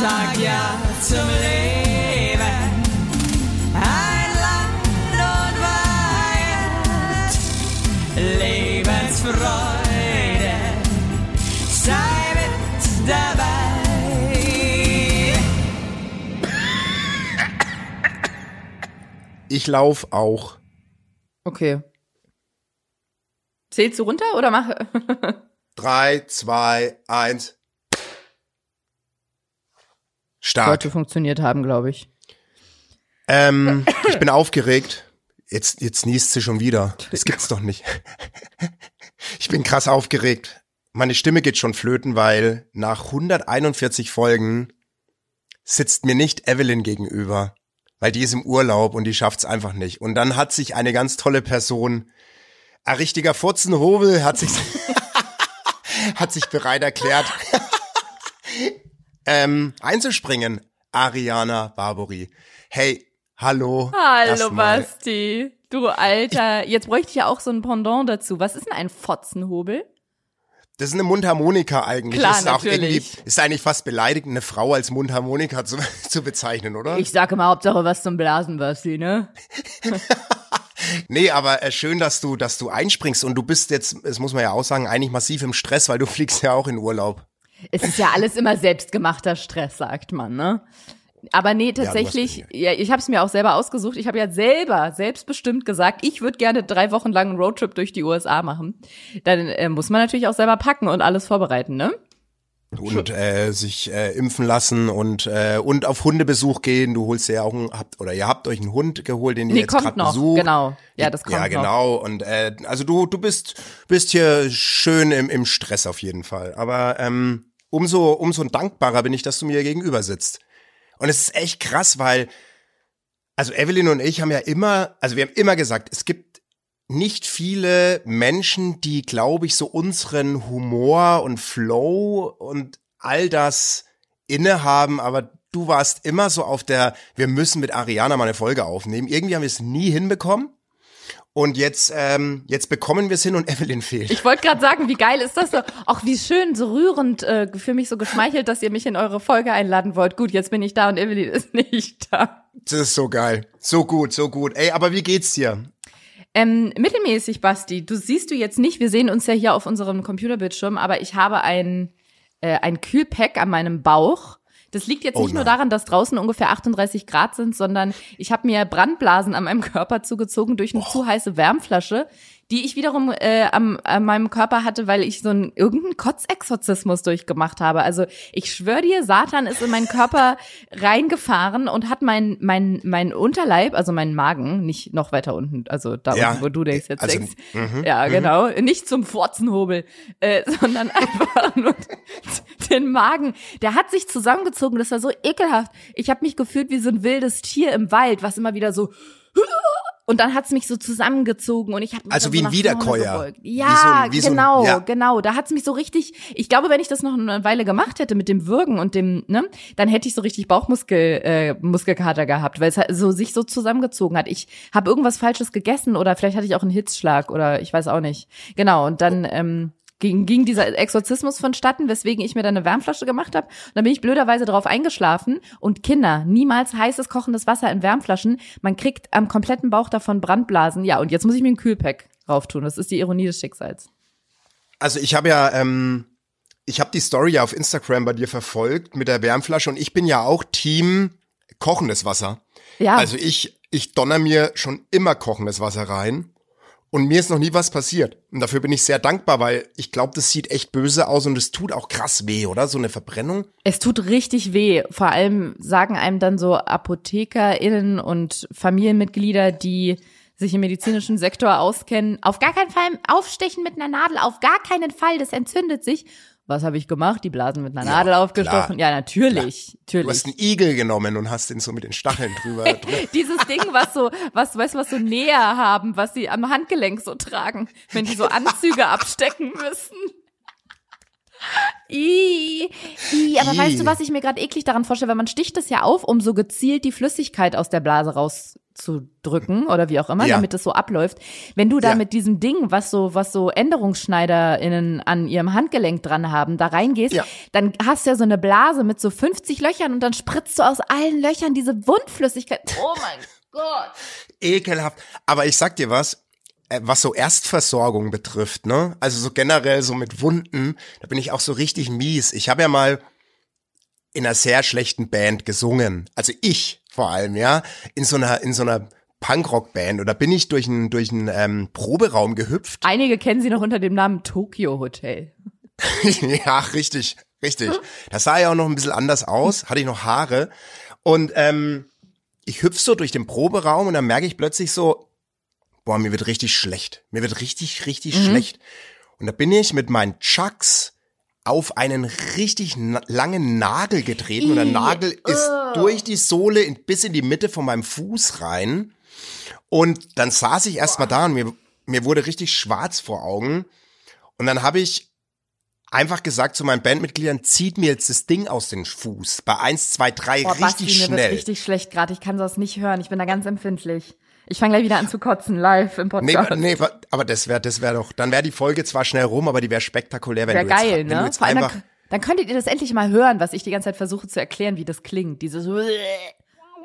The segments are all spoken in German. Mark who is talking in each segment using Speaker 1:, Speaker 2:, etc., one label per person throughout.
Speaker 1: sag ja zum Leben. Ein Land und Weihend, Lebensfreude, sei mit dabei.
Speaker 2: Ich lauf auch.
Speaker 3: Okay. Zählst du runter oder mach?
Speaker 2: Drei, zwei, eins. Stark.
Speaker 3: Sollte funktioniert haben, glaube ich.
Speaker 2: Ähm, ich bin aufgeregt. Jetzt, jetzt niest sie schon wieder. Das gibt's doch nicht. Ich bin krass aufgeregt. Meine Stimme geht schon flöten, weil nach 141 Folgen sitzt mir nicht Evelyn gegenüber, weil die ist im Urlaub und die schafft's einfach nicht. Und dann hat sich eine ganz tolle Person, ein richtiger Furzenhobel, hat sich, hat sich bereit erklärt, ähm, einzuspringen. Ariana Barbori. Hey, hallo.
Speaker 3: Hallo. Basti. Du Alter. Jetzt bräuchte ich ja auch so ein Pendant dazu. Was ist denn ein Fotzenhobel?
Speaker 2: Das ist eine Mundharmonika eigentlich.
Speaker 3: Klar,
Speaker 2: ist auch
Speaker 3: natürlich.
Speaker 2: irgendwie, ist eigentlich fast beleidigend, eine Frau als Mundharmonika zu, zu bezeichnen, oder?
Speaker 3: Ich sage immer Hauptsache was zum Blasen, Basti, ne?
Speaker 2: nee, aber äh, schön, dass du, dass du einspringst und du bist jetzt, das muss man ja auch sagen, eigentlich massiv im Stress, weil du fliegst ja auch in Urlaub.
Speaker 3: Es ist ja alles immer selbstgemachter Stress, sagt man, ne? Aber nee, tatsächlich,
Speaker 2: recht,
Speaker 3: ja, ich habe es mir auch selber ausgesucht. Ich habe ja selber selbstbestimmt gesagt, ich würde gerne drei Wochen lang einen Roadtrip durch die USA machen. Dann äh, muss man natürlich auch selber packen und alles vorbereiten, ne?
Speaker 2: Und äh, sich äh, impfen lassen und äh, und auf Hundebesuch gehen. Du holst ja auch einen, habt oder ihr habt euch einen Hund geholt, den ihr
Speaker 3: Nee,
Speaker 2: jetzt
Speaker 3: kommt
Speaker 2: gerade
Speaker 3: noch,
Speaker 2: besucht.
Speaker 3: genau. Ja, das kommt
Speaker 2: Ja,
Speaker 3: noch.
Speaker 2: genau. Und äh, also du du bist bist hier schön im, im Stress auf jeden Fall. Aber ähm, umso umso dankbarer bin ich, dass du mir gegenüber sitzt. Und es ist echt krass, weil also Evelyn und ich haben ja immer, also wir haben immer gesagt, es gibt nicht viele Menschen, die, glaube ich, so unseren Humor und Flow und all das innehaben, aber du warst immer so auf der, wir müssen mit Ariana mal eine Folge aufnehmen. Irgendwie haben wir es nie hinbekommen. Und jetzt, ähm, jetzt bekommen wir es hin und Evelyn fehlt.
Speaker 3: Ich wollte gerade sagen, wie geil ist das so? Auch wie schön, so rührend, äh, für mich so geschmeichelt, dass ihr mich in eure Folge einladen wollt. Gut, jetzt bin ich da und Evelyn ist nicht da.
Speaker 2: Das ist so geil. So gut, so gut. Ey, aber wie geht's dir?
Speaker 3: Ähm, mittelmäßig, Basti. Du siehst du jetzt nicht, wir sehen uns ja hier auf unserem Computerbildschirm, aber ich habe ein, äh, ein Kühlpack an meinem Bauch. Das liegt jetzt
Speaker 2: Oh
Speaker 3: nicht nur daran, dass draußen ungefähr 38 Grad sind, sondern ich habe mir Brandblasen an meinem Körper zugezogen durch eine zu heiße Wärmflasche, die ich wiederum äh, am, an meinem Körper hatte, weil ich so einen irgendeinen Kotzexorzismus durchgemacht habe. Also ich schwöre dir, Satan ist in meinen Körper reingefahren und hat mein mein mein Unterleib, also meinen Magen, nicht noch weiter unten, also da
Speaker 2: Ja,
Speaker 3: unten, wo du denkst jetzt
Speaker 2: also,
Speaker 3: denkst.
Speaker 2: mhm,
Speaker 3: ja, genau, nicht zum Furzenhobel, äh, sondern einfach nur den Magen. Der hat sich zusammengezogen, das war so ekelhaft. Ich habe mich gefühlt wie so ein wildes Tier im Wald, was immer wieder so und dann hat's mich so zusammengezogen und ich habe
Speaker 2: Also wie ein Wiederkäuer. Wie
Speaker 3: Ja,
Speaker 2: so ein- wie so ein-
Speaker 3: genau,
Speaker 2: ja.
Speaker 3: genau. Da hat's mich so richtig. Ich glaube, wenn ich das noch eine Weile gemacht hätte mit dem Würgen und dem, ne, dann hätte ich so richtig Bauchmuskel äh, Muskelkater gehabt, weil es halt so sich so zusammengezogen hat. Ich habe irgendwas Falsches gegessen oder vielleicht hatte ich auch einen Hitzschlag oder ich weiß auch nicht. Genau. Und dann ähm, ging, ging dieser Exorzismus vonstatten, weswegen ich mir dann eine Wärmflasche gemacht habe. Und dann bin ich blöderweise drauf eingeschlafen. Und Kinder, niemals heißes kochendes Wasser in Wärmflaschen. Man kriegt am kompletten Bauch davon Brandblasen. Ja, und jetzt muss ich mir ein Kühlpack rauftun. Das ist die Ironie des Schicksals.
Speaker 2: Also ich habe ja, ähm, ich habe die Story ja auf Instagram bei dir verfolgt mit der Wärmflasche und ich bin ja auch Team kochendes Wasser.
Speaker 3: Ja.
Speaker 2: Also ich, ich donner mir schon immer kochendes Wasser rein und mir ist noch nie was passiert. Und dafür bin ich sehr dankbar, weil ich glaube, das sieht echt böse aus und es tut auch krass weh, oder? So eine Verbrennung.
Speaker 3: Es tut richtig weh. Vor allem sagen einem dann so ApothekerInnen und Familienmitglieder, die sich im medizinischen Sektor auskennen, auf gar keinen Fall aufstechen mit einer Nadel, auf gar keinen Fall, das entzündet sich. Was habe ich gemacht? Die Blasen mit einer
Speaker 2: Ja,
Speaker 3: Nadel aufgestochen?
Speaker 2: klar.
Speaker 3: Ja, natürlich,
Speaker 2: Du
Speaker 3: natürlich.
Speaker 2: hast einen Igel genommen und hast den so mit den Stacheln drüber. drüber.
Speaker 3: Dieses Ding, was so, was, weißt du, was so Näher haben, was sie am Handgelenk so tragen, wenn die so Anzüge abstecken müssen. Ih, ih, aber
Speaker 2: Ih.
Speaker 3: weißt du, was ich mir gerade eklig daran vorstelle? Weil man sticht es ja auf, um so gezielt die Flüssigkeit aus der Blase rauszudrücken oder wie auch immer,
Speaker 2: Ja.
Speaker 3: damit es so abläuft. Wenn du da
Speaker 2: Ja.
Speaker 3: mit diesem Ding, was so, was so ÄnderungsschneiderInnen an ihrem Handgelenk dran haben, da reingehst,
Speaker 2: Ja.
Speaker 3: dann hast du ja so eine Blase mit so 50 Löchern und dann spritzt du aus allen Löchern diese Wundflüssigkeit. Oh mein Gott.
Speaker 2: Ekelhaft. Aber ich sag dir was, was so Erstversorgung betrifft, ne? Also so generell so mit Wunden, da bin ich auch so richtig mies. Ich habe ja mal in einer sehr schlechten Band gesungen. Also ich vor allem, ja, in so einer in so einer Punkrock-Band oder bin ich durch einen durch einen ähm, Proberaum gehüpft.
Speaker 3: Einige kennen sie noch unter dem Namen Tokyo Hotel.
Speaker 2: ja, richtig, richtig. Das sah ja auch noch ein bisschen anders aus, hatte ich noch Haare und ähm, ich hüpf so durch den Proberaum und dann merke ich plötzlich so, boah, mir wird richtig schlecht. Mir wird richtig, richtig schlecht. Und da bin ich mit meinen Chucks auf einen richtig na langen Nagel getreten und der Nagel ist
Speaker 3: ugh.
Speaker 2: durch die Sohle in, bis in die Mitte von meinem Fuß rein. Und dann saß ich erstmal da und mir, mir wurde richtig schwarz vor Augen. Und dann habe ich einfach gesagt zu meinen Bandmitgliedern, zieht mir jetzt das Ding aus den Fuß. Bei eins, zwei, drei
Speaker 3: Boah, Basti,
Speaker 2: richtig
Speaker 3: mir wird
Speaker 2: schnell.
Speaker 3: richtig schlecht gerade. Ich kann das nicht hören. Ich bin da ganz empfindlich. Ich fange gleich wieder an zu kotzen, live im
Speaker 2: Nee,
Speaker 3: Podcast.
Speaker 2: nee, wa- aber das wäre, das wäre doch, dann wäre die Folge zwar schnell rum, aber die wäre spektakulär, wenn
Speaker 3: Wäre
Speaker 2: du jetzt,
Speaker 3: geil,
Speaker 2: wenn du
Speaker 3: ne?
Speaker 2: jetzt
Speaker 3: Vor allem
Speaker 2: einfach,
Speaker 3: dann, dann könntet ihr das endlich mal hören, was ich die ganze Zeit versuche zu erklären, wie das klingt. Dieses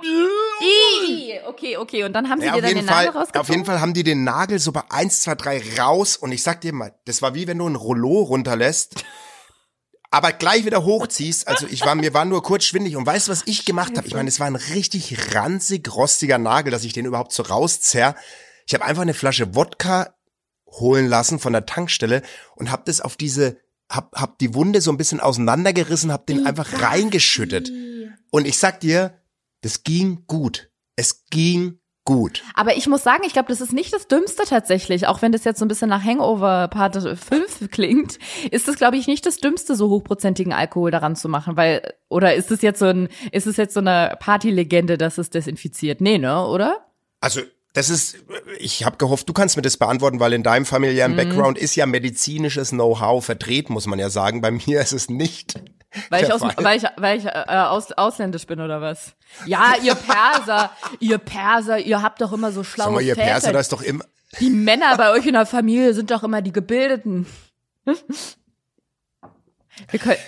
Speaker 3: Ih, Okay, okay. Und dann haben sie
Speaker 2: ja,
Speaker 3: dir
Speaker 2: auf
Speaker 3: dann
Speaker 2: jeden
Speaker 3: den
Speaker 2: Fall,
Speaker 3: Nagel rausgezogen?
Speaker 2: auf jeden Fall haben die den Nagel so bei eins, zwei, drei raus und ich sag dir mal, das war wie wenn du ein Rollo runterlässt, aber gleich wieder hochziehst. Also ich war, mir war nur kurz schwindig und weißt du, was ich gemacht habe? Ich meine, es war ein richtig ranzig, rostiger Nagel, dass ich den überhaupt so rauszerr. Ich habe einfach eine Flasche Wodka holen lassen von der Tankstelle und hab das auf diese, hab, hab die Wunde so ein bisschen auseinandergerissen, hab den einfach reingeschüttet. Und ich sag dir, das ging gut. Es ging gut.
Speaker 3: Aber ich muss sagen, ich glaube, das ist nicht das Dümmste tatsächlich, auch wenn das jetzt so ein bisschen nach Hangover Part 5 klingt, ist das, glaube ich, nicht das Dümmste, so hochprozentigen Alkohol daran zu machen, weil, oder ist es jetzt so ein, ist es jetzt so eine Partylegende, dass es desinfiziert? Nee, ne, oder?
Speaker 2: Also, das ist, ich habe gehofft, du kannst mir das beantworten, weil in deinem familiären Background ist ja medizinisches Know-how vertreten, muss man ja sagen. Bei mir ist es nicht.
Speaker 3: Weil ich, aus, weil ich, weil ich äh, aus, ausländisch bin oder was? Ja, ihr Perser, ihr Perser, ihr habt doch immer so schlaue
Speaker 2: Sag mal, ihr
Speaker 3: Väter.
Speaker 2: Perser, das ist doch immer,
Speaker 3: Die Männer bei euch in der Familie sind doch immer die Gebildeten.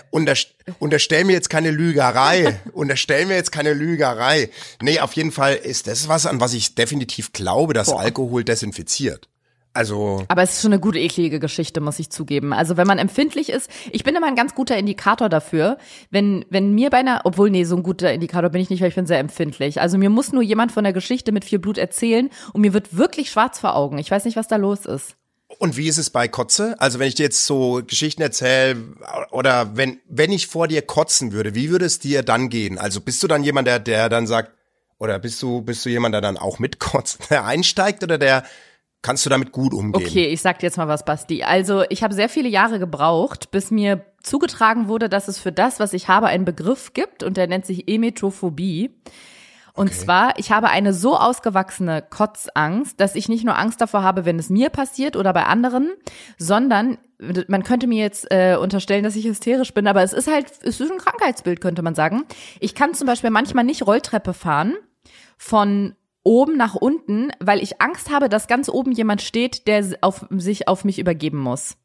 Speaker 2: Unterst unterstell mir jetzt keine Lügerei. unterstell mir jetzt keine Lügerei. Nee, auf jeden Fall ist das was, an was ich definitiv glaube, dass
Speaker 3: Boah.
Speaker 2: Alkohol desinfiziert. Also,
Speaker 3: aber es ist schon eine gute eklige Geschichte, muss ich zugeben. Also wenn man empfindlich ist, ich bin immer ein ganz guter Indikator dafür, wenn wenn mir bei einer, obwohl nee, so ein guter Indikator bin ich nicht, weil ich bin sehr empfindlich. Also mir muss nur jemand von der Geschichte mit viel Blut erzählen und mir wird wirklich schwarz vor Augen. Ich weiß nicht, was da los ist.
Speaker 2: und wie ist es bei Kotze? Also, wenn ich dir jetzt so Geschichten erzähle oder wenn, wenn ich vor dir kotzen würde, wie würde es dir dann gehen? Also, bist du dann jemand, der, der dann sagt, oder bist du, bist du jemand, der dann auch mitkotzt, der einsteigt oder der, kannst du damit gut umgehen?
Speaker 3: Okay, ich sag dir jetzt mal was, Basti. Also ich habe sehr viele Jahre gebraucht, bis mir zugetragen wurde, dass es für das, was ich habe, einen Begriff gibt und der nennt sich Emetophobie. Und
Speaker 2: Okay.
Speaker 3: zwar, ich habe eine so ausgewachsene Kotzangst, dass ich nicht nur Angst davor habe, wenn es mir passiert oder bei anderen, sondern man könnte mir jetzt äh, unterstellen, dass ich hysterisch bin, aber es ist halt, es ist ein Krankheitsbild, könnte man sagen. Ich kann zum Beispiel manchmal nicht Rolltreppe fahren von oben nach unten, weil ich Angst habe, dass ganz oben jemand steht, der auf, sich auf mich übergeben muss.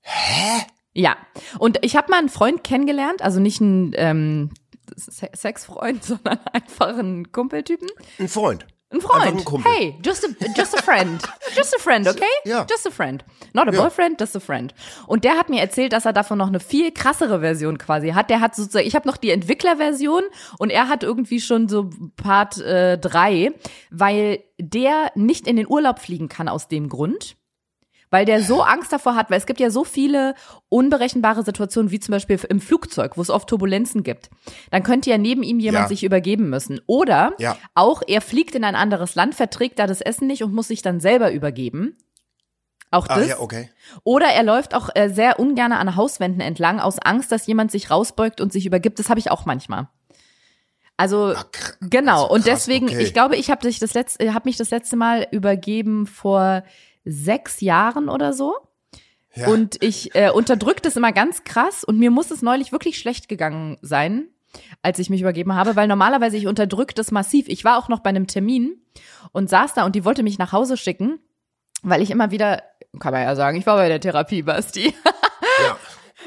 Speaker 3: Hä? Ja. Und ich habe mal einen Freund kennengelernt, also nicht einen ähm, Se- Sexfreund, sondern einfach einen Kumpeltypen.
Speaker 2: Ein Freund.
Speaker 3: Ein Freund.
Speaker 2: Ein.
Speaker 3: Hey, just a, just a friend. Just a friend, okay?
Speaker 2: Ja.
Speaker 3: Just a friend. Not a
Speaker 2: Ja.
Speaker 3: boyfriend, just a friend. Und der hat mir erzählt, dass er davon noch eine viel krassere Version quasi hat. Der hat sozusagen, ich habe noch die Entwicklerversion und er hat irgendwie schon so Part äh, drei, weil der nicht in den Urlaub fliegen kann aus dem Grund. Weil der so Angst davor hat, weil es gibt ja so viele unberechenbare Situationen, wie zum Beispiel im Flugzeug, wo es oft Turbulenzen gibt. Dann könnte ja neben ihm jemand
Speaker 2: Ja.
Speaker 3: sich übergeben müssen. Oder
Speaker 2: Ja.
Speaker 3: auch er fliegt in ein anderes Land, verträgt da das Essen nicht und muss sich dann selber übergeben. Auch
Speaker 2: Ah,
Speaker 3: das.
Speaker 2: ja, okay.
Speaker 3: Oder er läuft auch äh, sehr ungern an Hauswänden entlang, aus Angst, dass jemand sich rausbeugt und sich übergibt. Das habe ich auch manchmal. Also
Speaker 2: Ah, kr-
Speaker 3: genau.
Speaker 2: also
Speaker 3: und
Speaker 2: krass,
Speaker 3: deswegen,
Speaker 2: okay.
Speaker 3: ich glaube, ich habe dich das letzte, habe mich das letzte Mal übergeben vor sechs Jahren oder so.
Speaker 2: Ja.
Speaker 3: Und ich äh, unterdrück das immer ganz krass und mir muss es neulich wirklich schlecht gegangen sein, als ich mich übergeben habe, weil normalerweise ich unterdrück das massiv. Ich war auch noch bei einem Termin und saß da und die wollte mich nach Hause schicken, weil ich immer wieder, kann man ja sagen, ich war bei der Therapie, Basti.
Speaker 2: Ja,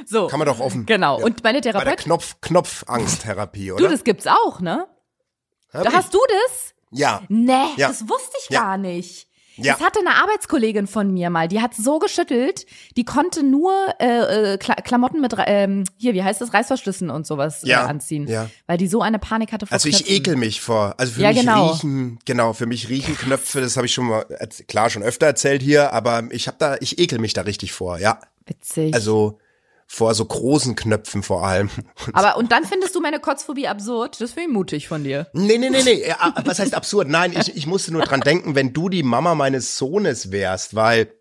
Speaker 3: So.
Speaker 2: kann man doch offen.
Speaker 3: Genau.
Speaker 2: Ja.
Speaker 3: Und meine
Speaker 2: Bei der
Speaker 3: Therapeutin,
Speaker 2: Knopf, Knopfangsttherapie,
Speaker 3: du,
Speaker 2: oder?
Speaker 3: das gibt's auch, ne?
Speaker 2: Hab
Speaker 3: Da
Speaker 2: ich.
Speaker 3: hast du das?
Speaker 2: Ja.
Speaker 3: Nee,
Speaker 2: Ja.
Speaker 3: das wusste ich
Speaker 2: Ja.
Speaker 3: gar nicht.
Speaker 2: Ja.
Speaker 3: Das hatte eine Arbeitskollegin von mir mal, die hat so geschüttelt, die konnte nur äh, äh, Kla Klamotten mit, ähm, hier, wie heißt das, Reißverschlüssen und sowas
Speaker 2: Ja.
Speaker 3: äh, anziehen,
Speaker 2: Ja.
Speaker 3: weil die so eine Panik hatte vor
Speaker 2: Also ich
Speaker 3: Knöpfen.
Speaker 2: ekel mich vor. Also für
Speaker 3: Ja,
Speaker 2: mich
Speaker 3: genau.
Speaker 2: riechen, genau, für mich riechen Knöpfe, das habe ich schon mal klar schon öfter erzählt hier, aber ich habe da, ich ekel mich da richtig vor, ja.
Speaker 3: Witzig.
Speaker 2: Also vor so großen Knöpfen vor allem.
Speaker 3: Aber und dann findest du meine Kotzphobie absurd? Das finde ich mutig von dir.
Speaker 2: Nee, nee, nee, nee. Ja, Was heißt absurd? Nein, ich, ich musste nur dran denken, wenn du die Mama meines Sohnes wärst, weil,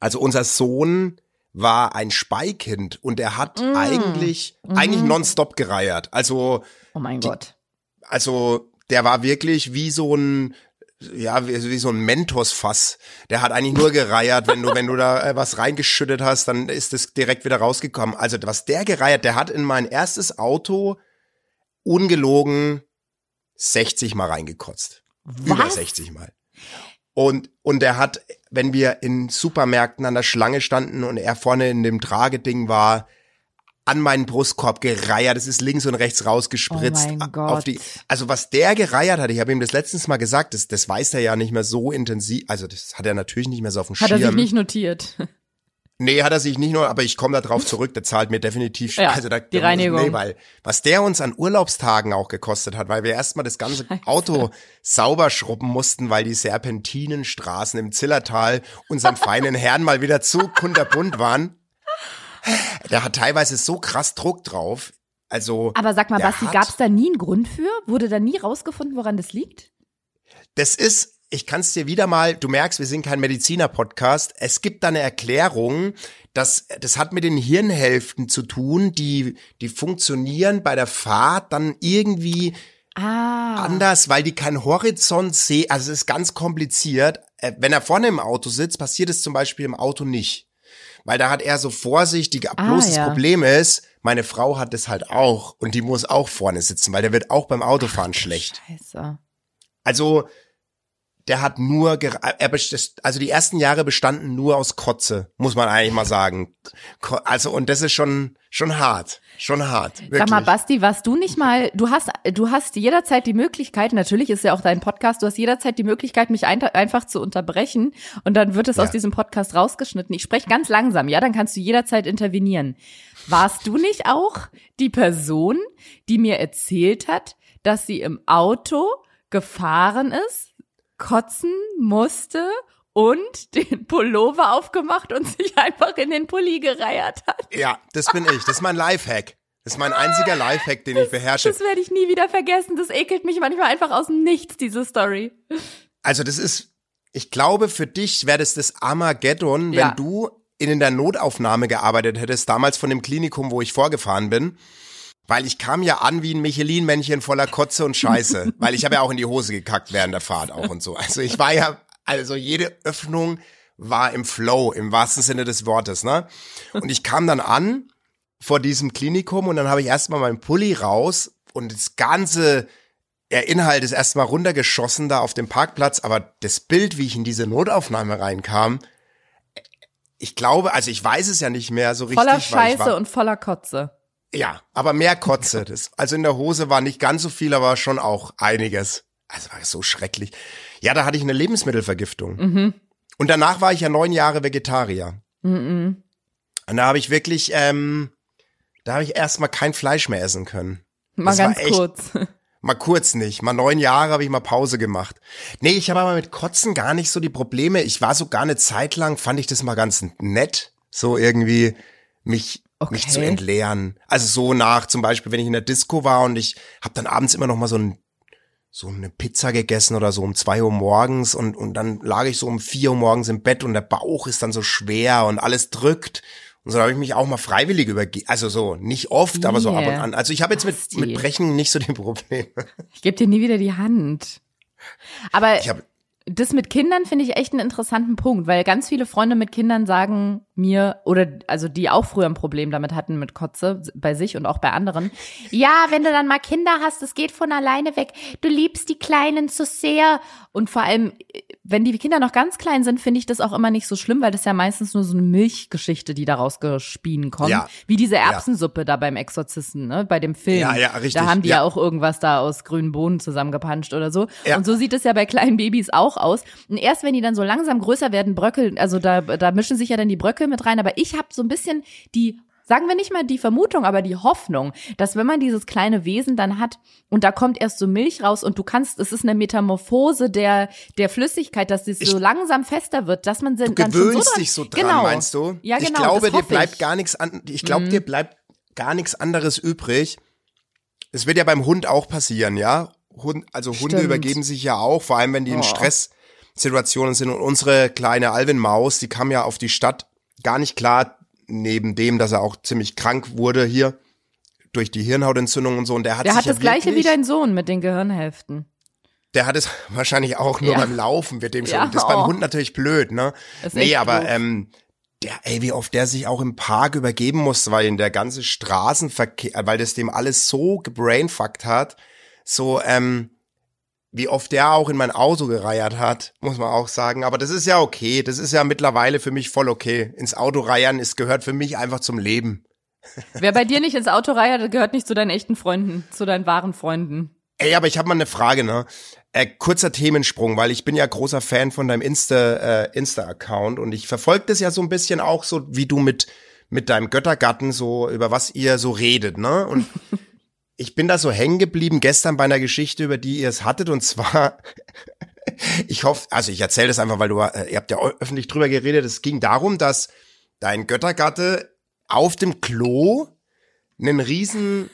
Speaker 2: also unser Sohn war ein Speikind und er hat
Speaker 3: Mm.
Speaker 2: eigentlich, eigentlich
Speaker 3: Mhm.
Speaker 2: nonstop gereiert. Also,
Speaker 3: Oh mein Gott.
Speaker 2: also, der war wirklich wie so ein, ja, wie, wie so ein Mentos-Fass. Der hat eigentlich nur gereiert, wenn du, wenn du da äh, was reingeschüttet hast, dann ist es direkt wieder rausgekommen. Also, was der gereiert, der hat in mein erstes Auto ungelogen 60 Mal reingekotzt. Über
Speaker 3: Was?
Speaker 2: 60 Mal. Und, und er hat, wenn wir in Supermärkten an der Schlange standen und er vorne in dem Trageding war, an meinen Brustkorb gereiert, es ist links und rechts rausgespritzt.
Speaker 3: Oh
Speaker 2: die, also was der gereiert hat, ich habe ihm das letztens mal gesagt, das, das weiß er ja nicht mehr so intensiv, also das hat er natürlich nicht mehr so auf dem
Speaker 3: Hat er
Speaker 2: Schirm.
Speaker 3: sich nicht notiert.
Speaker 2: Nee, hat er sich nicht nur, aber ich komme da drauf zurück, der zahlt mir definitiv
Speaker 3: Ja,
Speaker 2: also da,
Speaker 3: die
Speaker 2: da
Speaker 3: Reinigung.
Speaker 2: Nee, weil was der uns an Urlaubstagen auch gekostet hat, weil wir erstmal das ganze Auto sauber schrubben mussten, weil die Serpentinenstraßen im Zillertal unseren feinen Herrn mal wieder zu kunterbunt waren. Der hat teilweise so krass Druck drauf. Also
Speaker 3: Aber sag mal, Basti, gab es da nie einen Grund für? Wurde da nie rausgefunden, woran das liegt?
Speaker 2: Das ist, ich kann es dir wieder mal, du merkst, wir sind kein Mediziner-Podcast. Es gibt da eine Erklärung, dass das hat mit den Hirnhälften zu tun, die, die funktionieren bei der Fahrt dann irgendwie
Speaker 3: Ah.
Speaker 2: anders, weil die keinen Horizont sehen. Also es ist ganz kompliziert. Äh, Wenn er vorne im Auto sitzt, passiert es zum Beispiel im Auto nicht. Weil da hat er so vorsichtig, bloß das
Speaker 3: ja.
Speaker 2: Problem ist, meine Frau hat das halt auch und die muss auch vorne sitzen, weil der wird auch beim Autofahren schlecht.
Speaker 3: Scheiße.
Speaker 2: Also, der hat nur, er also die ersten Jahre bestanden nur aus Kotze, muss man eigentlich mal sagen. Also, und das ist schon, schon hart. Schon hart. Wirklich.
Speaker 3: Sag mal, Basti, warst du nicht mal, du hast, du hast jederzeit die Möglichkeit, natürlich ist ja auch dein Podcast, du hast jederzeit die Möglichkeit, mich ein, einfach zu unterbrechen und dann wird es
Speaker 2: Ja.
Speaker 3: aus diesem Podcast rausgeschnitten. Ich spreche ganz langsam, ja, dann kannst du jederzeit intervenieren. Warst du nicht auch die Person, die mir erzählt hat, dass sie im Auto gefahren ist, kotzen musste und den Pullover aufgemacht und sich einfach in den Pulli gereiert hat?
Speaker 2: Ja, das bin ich. Das ist mein Lifehack. Das ist mein einziger Lifehack, den ich beherrsche.
Speaker 3: Das werde ich nie wieder vergessen. Das ekelt mich manchmal einfach aus dem Nichts, diese Story.
Speaker 2: Also, das ist, ich glaube, für dich wäre das das Armageddon, wenn
Speaker 3: Ja.
Speaker 2: du in der Notaufnahme gearbeitet hättest, damals von dem Klinikum, wo ich vorgefahren bin. Weil ich kam ja an wie ein Michelin-Männchen voller Kotze und Scheiße. weil ich habe ja auch in die Hose gekackt während der Fahrt auch und so. Also ich war ja, also jede Öffnung war im Flow, im wahrsten Sinne des Wortes, ne? Und ich kam dann an vor diesem Klinikum und dann habe ich erstmal meinen Pulli raus und das ganze der Inhalt ist erstmal runtergeschossen da auf dem Parkplatz, aber das Bild, wie ich in diese Notaufnahme reinkam, ich glaube, also ich weiß es ja nicht mehr so richtig.
Speaker 3: Voller Scheiße
Speaker 2: war,
Speaker 3: und voller Kotze.
Speaker 2: Ja, aber mehr Kotze. Das, also in der Hose war nicht ganz so viel, aber schon auch einiges. Also war so schrecklich. Ja, da hatte ich eine Lebensmittelvergiftung.
Speaker 3: Mhm.
Speaker 2: Und danach war ich ja neun Jahre Vegetarier.
Speaker 3: Mhm.
Speaker 2: Und da habe ich wirklich, ähm, da habe ich erstmal kein Fleisch mehr essen können.
Speaker 3: Mal
Speaker 2: Das
Speaker 3: ganz
Speaker 2: echt-
Speaker 3: kurz.
Speaker 2: Mal kurz nicht. Mal neun Jahre habe ich mal Pause gemacht. Nee, ich habe aber mit Kotzen gar nicht so die Probleme. Ich war so gar eine Zeit lang, fand ich das mal ganz nett, so irgendwie mich, mich
Speaker 3: Okay.
Speaker 2: zu entleeren. Also so nach, zum Beispiel, wenn ich in der Disco war und ich habe dann abends immer noch mal so ein so eine Pizza gegessen oder so um zwei Uhr morgens und, und dann lag ich so um vier Uhr morgens im Bett und der Bauch ist dann so schwer und alles drückt. Und so habe ich mich auch mal freiwillig übergeben. Also so, nicht oft, aber so ab und
Speaker 3: Yeah.
Speaker 2: an. Also ich habe jetzt mit, mit Brechen nicht so die Probleme.
Speaker 3: Ich gebe dir nie wieder die Hand. Aber
Speaker 2: Ich habe
Speaker 3: Das mit Kindern finde ich echt einen interessanten Punkt, weil ganz viele Freunde mit Kindern sagen mir, oder also die auch früher ein Problem damit hatten mit Kotze bei sich und auch bei anderen, ja, wenn du dann mal Kinder hast, es geht von alleine weg. Du liebst die Kleinen zu sehr. Und vor allem, wenn die Kinder noch ganz klein sind, finde ich das auch immer nicht so schlimm, weil das ja meistens nur so eine Milchgeschichte, die daraus gespien kommt.
Speaker 2: Ja.
Speaker 3: Wie diese Erbsensuppe da beim Exorzisten, ne, bei dem Film.
Speaker 2: Ja, ja, richtig,
Speaker 3: Da haben die ja,
Speaker 2: ja.
Speaker 3: auch irgendwas da aus grünen Bohnen zusammengepanscht oder so.
Speaker 2: Ja.
Speaker 3: Und so sieht es ja bei kleinen Babys auch aus. Und erst wenn die dann so langsam größer werden, bröckeln, also da, da mischen sich ja dann die Bröckel mit rein. Aber ich habe so ein bisschen die, sagen wir nicht mal die Vermutung, aber die Hoffnung, dass wenn man dieses kleine Wesen dann hat und da kommt erst so Milch raus und du kannst, es ist eine Metamorphose der, der Flüssigkeit, dass es so langsam fester wird, dass man
Speaker 2: Du
Speaker 3: dann so
Speaker 2: gewöhnst
Speaker 3: dran-
Speaker 2: dich so dran,
Speaker 3: genau.
Speaker 2: meinst du?
Speaker 3: Ja, genau.
Speaker 2: Ich glaube,
Speaker 3: das
Speaker 2: dir bleibt
Speaker 3: ich.
Speaker 2: gar nichts an, ich glaube, dir bleibt gar nichts anderes übrig. Es wird ja beim Hund auch passieren, ja? Hund, also Hunde
Speaker 3: Stimmt.
Speaker 2: übergeben sich ja auch, vor allem wenn die in
Speaker 3: Oh.
Speaker 2: Stresssituationen sind. Und unsere kleine Alvin Maus, die kam ja auf die Stadt gar nicht klar, neben dem, dass er auch ziemlich krank wurde hier durch die Hirnhautentzündung und so. Und der hat
Speaker 3: Der hat
Speaker 2: ja
Speaker 3: das gleiche
Speaker 2: wirklich,
Speaker 3: wie dein Sohn mit den Gehirnhälften.
Speaker 2: Der hat es wahrscheinlich auch nur
Speaker 3: Ja.
Speaker 2: beim Laufen, wird dem schon.
Speaker 3: Ja,
Speaker 2: das ist beim
Speaker 3: oh.
Speaker 2: Hund natürlich blöd, ne?
Speaker 3: Das
Speaker 2: nee, aber
Speaker 3: doof.
Speaker 2: ähm, der, ey, wie oft der sich auch im Park übergeben muss, weil in der ganze Straßenverkehr, weil das dem alles so gebrainfuckt hat, so, ähm, wie oft der auch in mein Auto gereiert hat, muss man auch sagen. Aber das ist ja okay. Das ist ja mittlerweile für mich voll okay. Ins Auto reiern ist, gehört für mich einfach zum Leben.
Speaker 3: Wer bei dir nicht ins Auto reiht, gehört nicht zu deinen echten Freunden, zu deinen wahren Freunden.
Speaker 2: Ey, aber ich habe mal eine Frage, ne? Äh, kurzer Themensprung, weil ich bin ja großer Fan von deinem Insta äh, Insta Account und ich verfolge das ja so ein bisschen auch so wie du mit mit deinem Göttergatten so über was ihr so redet, ne? Und ich bin da so hängen geblieben gestern bei einer Geschichte, über die ihr es hattet und zwar ich hoffe, also ich erzähle das einfach, weil du äh, ihr habt ja öffentlich drüber geredet, es ging darum, dass dein Göttergatte auf dem Klo einen riesen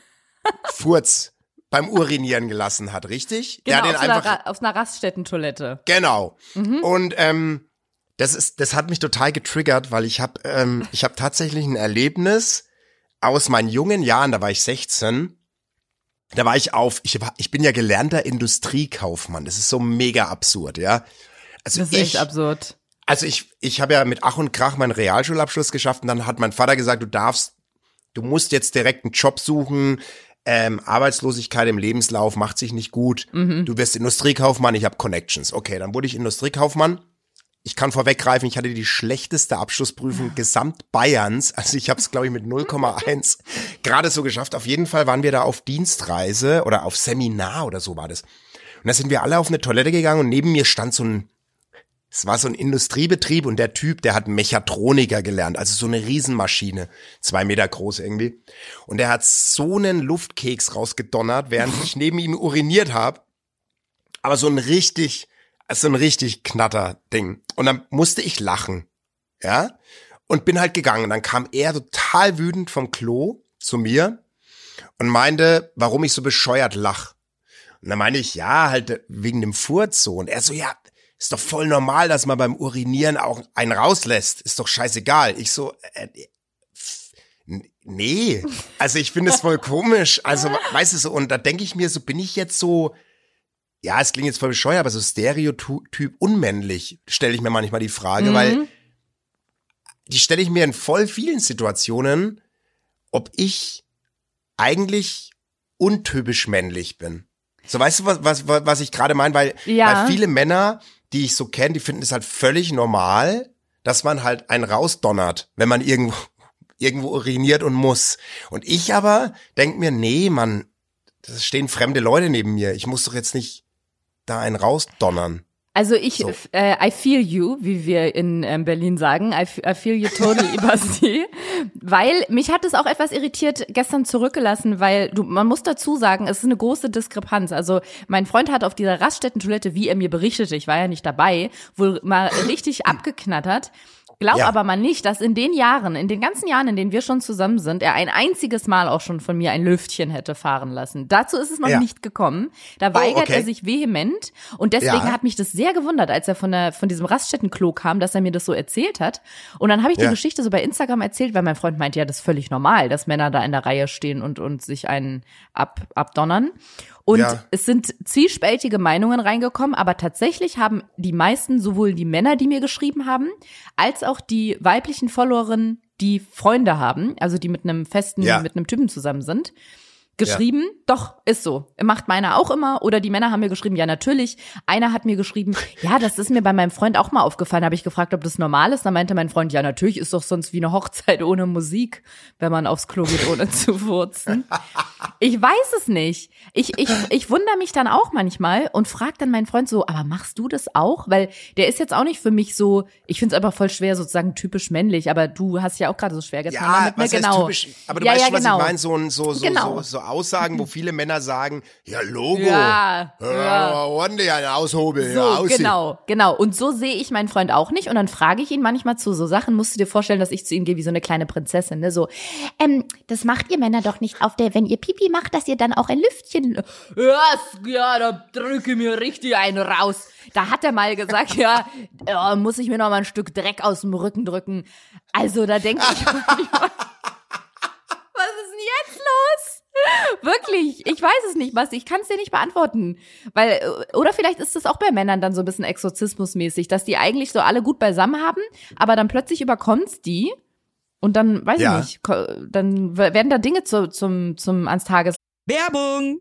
Speaker 2: Furz beim Urinieren gelassen hat, richtig?
Speaker 3: Genau,
Speaker 2: Der hat
Speaker 3: auf,
Speaker 2: den
Speaker 3: einer,
Speaker 2: einfach
Speaker 3: Ra- auf einer Raststättentoilette.
Speaker 2: Genau.
Speaker 3: Mhm.
Speaker 2: Und ähm, das ist, das hat mich total getriggert, weil ich habe, ähm, ich habe tatsächlich ein Erlebnis aus meinen jungen Jahren. Da war ich 16. Da war ich auf, ich, war, ich bin ja gelernter Industriekaufmann. Das ist so mega absurd, ja. Also
Speaker 3: Das ist echt
Speaker 2: ich,
Speaker 3: absurd.
Speaker 2: also ich, ich habe ja mit Ach und Krach meinen Realschulabschluss geschafft und dann hat mein Vater gesagt, du darfst, du musst jetzt direkt einen Job suchen. Ähm, Arbeitslosigkeit im Lebenslauf macht sich nicht gut. Du wirst Industriekaufmann, ich habe Connections. Okay, dann wurde ich Industriekaufmann. Ich kann vorweggreifen, ich hatte die schlechteste Abschlussprüfung gesamt Bayerns. Also ich habe es, glaube ich, mit 0,1 gerade so geschafft. Auf jeden Fall waren wir da auf Dienstreise oder auf Seminar oder so war das. Und da sind wir alle auf eine Toilette gegangen und neben mir stand so ein es war so ein Industriebetrieb und der Typ, der hat Mechatroniker gelernt, also so eine Riesenmaschine, zwei Meter groß irgendwie. Und der hat so einen Luftkeks rausgedonnert, während ich neben ihm uriniert habe. Aber so ein richtig, so ein richtig knatter Ding. Und dann musste ich lachen, ja, und bin halt gegangen. Dann kam er total wütend vom Klo zu mir und meinte, warum ich so bescheuert lach. Und dann meine ich, ja, halt wegen dem Furz so. Und er so, ja, ist doch voll normal, dass man beim Urinieren auch einen rauslässt. Ist doch scheißegal. Ich so, äh, nee. Also ich finde es voll komisch. Also, weißt du so, und da denke ich mir so, bin ich jetzt so, ja, es klingt jetzt voll bescheuert, aber so stereotyp unmännlich, stelle ich mir manchmal die Frage, weil die stelle ich mir in voll vielen Situationen, ob ich eigentlich untypisch männlich bin. So, weißt du, was, was, was ich gerade meine? Weil,
Speaker 3: Ja.
Speaker 2: weil viele Männer, die ich so kenne, die finden es halt völlig normal, dass man halt einen rausdonnert, wenn man irgendwo, irgendwo uriniert und muss. Und ich aber denk mir, nee, man, das stehen fremde Leute neben mir. Ich muss doch jetzt nicht da einen rausdonnern.
Speaker 3: Also ich,
Speaker 2: So.
Speaker 3: äh, I feel you, wie wir in ähm, Berlin sagen. I, I feel you totally, Basti. Weil mich hat es auch etwas irritiert gestern zurückgelassen, weil du, man muss dazu sagen, es ist eine große Diskrepanz. Also mein Freund hat auf dieser Raststättentoilette, wie er mir berichtete, ich war ja nicht dabei, wohl mal richtig abgeknattert. Glaub
Speaker 2: Ja.
Speaker 3: aber mal nicht, dass in den Jahren, in den ganzen Jahren, in denen wir schon zusammen sind, er ein einziges Mal auch schon von mir ein Lüftchen hätte fahren lassen. Dazu ist es noch
Speaker 2: Ja. Oh,
Speaker 3: nicht gekommen. Da weigert
Speaker 2: okay.
Speaker 3: er sich vehement und deswegen
Speaker 2: Ja.
Speaker 3: hat mich das sehr gewundert, als er von der von diesem Raststättenklo kam, dass er mir das so erzählt hat. Und dann habe ich die. Geschichte so bei Instagram erzählt, weil mein Freund meinte, ja, das ist völlig normal, dass Männer da in der Reihe stehen und und sich einen ab abdonnern. Und
Speaker 2: Ja.
Speaker 3: es sind zwiespältige Meinungen reingekommen, aber tatsächlich haben die meisten, sowohl die Männer, die mir geschrieben haben, als auch die weiblichen Followerinnen, die Freunde haben, also die mit einem festen,
Speaker 2: Ja.
Speaker 3: mit einem Typen zusammen sind, geschrieben, doch, ist so. Macht meiner auch immer. Oder die Männer haben mir geschrieben, ja, natürlich. Einer hat mir geschrieben, ja, das ist mir bei meinem Freund auch mal aufgefallen. Habe ich gefragt, ob das normal ist. Dann meinte mein Freund, ja, natürlich ist doch sonst wie eine Hochzeit ohne Musik, wenn man aufs Klo geht, ohne zu furzen. Ich weiß es nicht. Ich, ich, ich wundere mich dann auch manchmal und frage dann meinen Freund so, aber machst du das auch? Weil der ist jetzt auch nicht für mich so, ich finde es einfach voll schwer, sozusagen typisch männlich, aber du hast ja auch gerade so schwer getan
Speaker 2: Ja,
Speaker 3: mit mir,
Speaker 2: heißt
Speaker 3: genau.
Speaker 2: typisch, aber du
Speaker 3: ja,
Speaker 2: weißt
Speaker 3: ja,
Speaker 2: schon, was
Speaker 3: genau.
Speaker 2: ich meine, so, ein- so, so,
Speaker 3: Genau.
Speaker 2: so, so Aussagen, wo viele Männer sagen, ja, Logo,
Speaker 3: Ja, ja.
Speaker 2: ordentlich einen aushobeln,
Speaker 3: So,
Speaker 2: ja,
Speaker 3: genau, genau. Und so sehe ich meinen Freund auch nicht. Und dann frage ich ihn manchmal zu so Sachen. Musst du dir vorstellen, dass ich zu ihm gehe wie so eine kleine Prinzessin, ne? So, ähm, das macht ihr Männer doch nicht auf der, wenn ihr Pipi macht, dass ihr dann auch ein Lüftchen. Ja, ja, da drücke mir richtig einen raus. Da hat er mal gesagt, ja, ja muss ich mir noch mal ein Stück Dreck aus dem Rücken drücken. Also da denke ich manchmal, was ist denn jetzt los? Wirklich, ich weiß es nicht, Basti, ich kann es dir nicht beantworten. Weil, äh, oder vielleicht ist es auch bei Männern dann so ein bisschen exorzismusmäßig, dass die eigentlich so alle gut beisammen haben, aber dann plötzlich überkommt's die und dann, weiß
Speaker 2: Ja.
Speaker 3: ich nicht, dann werden da Dinge zu, zum, zum ans Tages.
Speaker 4: Werbung!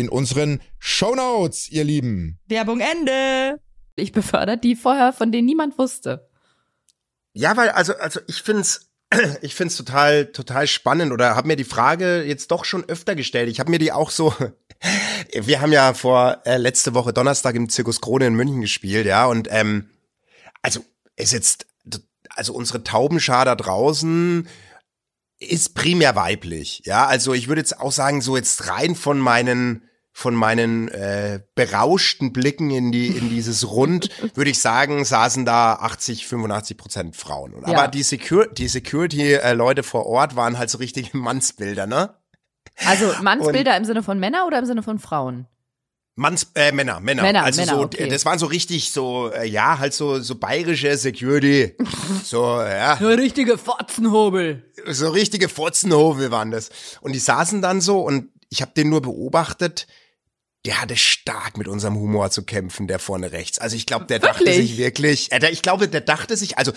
Speaker 5: in unseren Shownotes, ihr Lieben.
Speaker 4: Werbung Ende.
Speaker 3: Ich befördert die vorher, von denen niemand wusste.
Speaker 2: Ja, weil, also, also ich find's, ich find's total, total spannend oder habe mir die Frage jetzt doch schon öfter gestellt. Ich habe mir die auch so, wir haben ja vor äh, letzte Woche Donnerstag im Zirkus Krone in München gespielt, ja, und ähm, also ist jetzt, also unsere Taubenschar da draußen ist primär weiblich, ja, also ich würde jetzt auch sagen, so jetzt rein von meinen von meinen äh, berauschten Blicken in die in dieses Rund würde ich sagen saßen da 80 85 Prozent Frauen Und
Speaker 3: Ja.
Speaker 2: aber die Secur die Security äh, Leute vor Ort waren halt so richtige Mannsbilder ne
Speaker 3: Also Mannsbilder im Sinne von Männer oder im Sinne von Frauen?
Speaker 2: Manns, äh, Männer, Männer.
Speaker 3: Männer,
Speaker 2: also
Speaker 3: Männer,
Speaker 2: so,
Speaker 3: okay.
Speaker 2: das waren so richtig so, äh, ja, halt so, so bayerische Security. so, ja,
Speaker 3: Eine richtige Fotzenhobel.
Speaker 2: so richtige Fotzenhove waren das. Und die saßen dann so und ich habe den nur beobachtet. Der hatte stark mit unserem Humor zu kämpfen, der vorne rechts. Also ich glaube, der dachte
Speaker 3: Wirklich?
Speaker 2: sich wirklich, äh, der, ich glaube, der dachte sich, also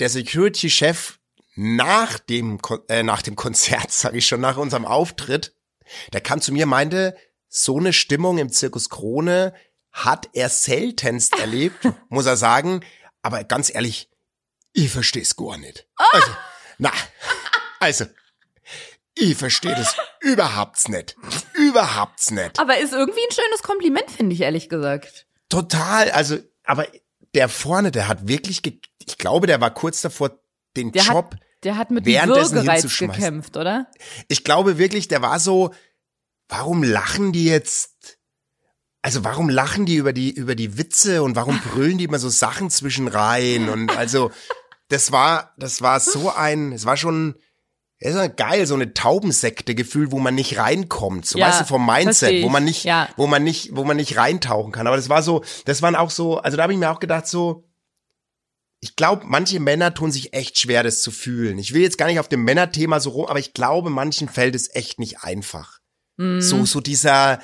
Speaker 2: der Security-Chef nach dem, äh, nach dem Konzert, sage ich schon, nach unserem Auftritt, der kam zu mir, meinte, so eine Stimmung im Zirkus Krone hat er seltenst erlebt, muss er sagen. Aber ganz ehrlich, ich versteh's gar nicht. Also, na, also, ich verstehe das überhaupt nicht. Überhaupt nicht.
Speaker 3: Aber ist irgendwie ein schönes Kompliment, finde ich, ehrlich gesagt.
Speaker 2: Total, also, aber der vorne, der hat wirklich, ich glaube, der war kurz davor, den
Speaker 3: Der
Speaker 2: Job
Speaker 3: hat, der hat mit dem Würgereiz gekämpft, oder?
Speaker 2: ich glaube wirklich, der war so, warum lachen die jetzt? Also warum lachen die über die über die Witze und warum brüllen die immer so Sachen zwischen rein und also das war das war so ein es war schon es ist ja geil so eine Taubensekte Gefühl, wo man nicht reinkommt, so
Speaker 3: Ja,
Speaker 2: weißt du vom Mindset, wo man nicht
Speaker 3: Ja.
Speaker 2: wo man nicht wo man nicht reintauchen kann, aber das war so, das waren auch so, also da habe ich mir auch gedacht so ich glaube, manche Männer tun sich echt schwer, das zu fühlen. Ich will jetzt gar nicht auf dem Männerthema so rum, aber ich glaube, manchen fällt es echt nicht einfach.
Speaker 3: Mhm.
Speaker 2: So, so dieser,